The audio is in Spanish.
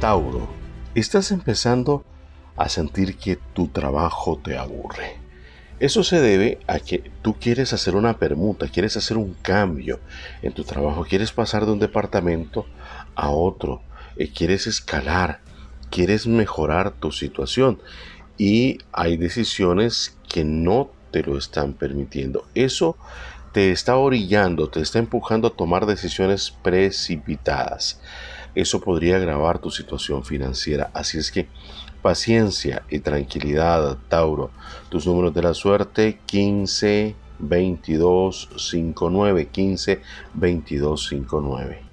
Tauro, estás empezando a sentir que tu trabajo te aburre. Eso se debe a que tú quieres hacer una permuta, quieres hacer un cambio en tu trabajo, quieres pasar de un departamento a otro, eh, quieres escalar, quieres mejorar tu situación y hay decisiones que no te lo están permitiendo. Eso te está orillando, te está empujando a tomar decisiones precipitadas. Eso podría agravar tu situación financiera. Así es que paciencia y tranquilidad, Tauro. Tus números de la suerte 15 22 59 15 22 59.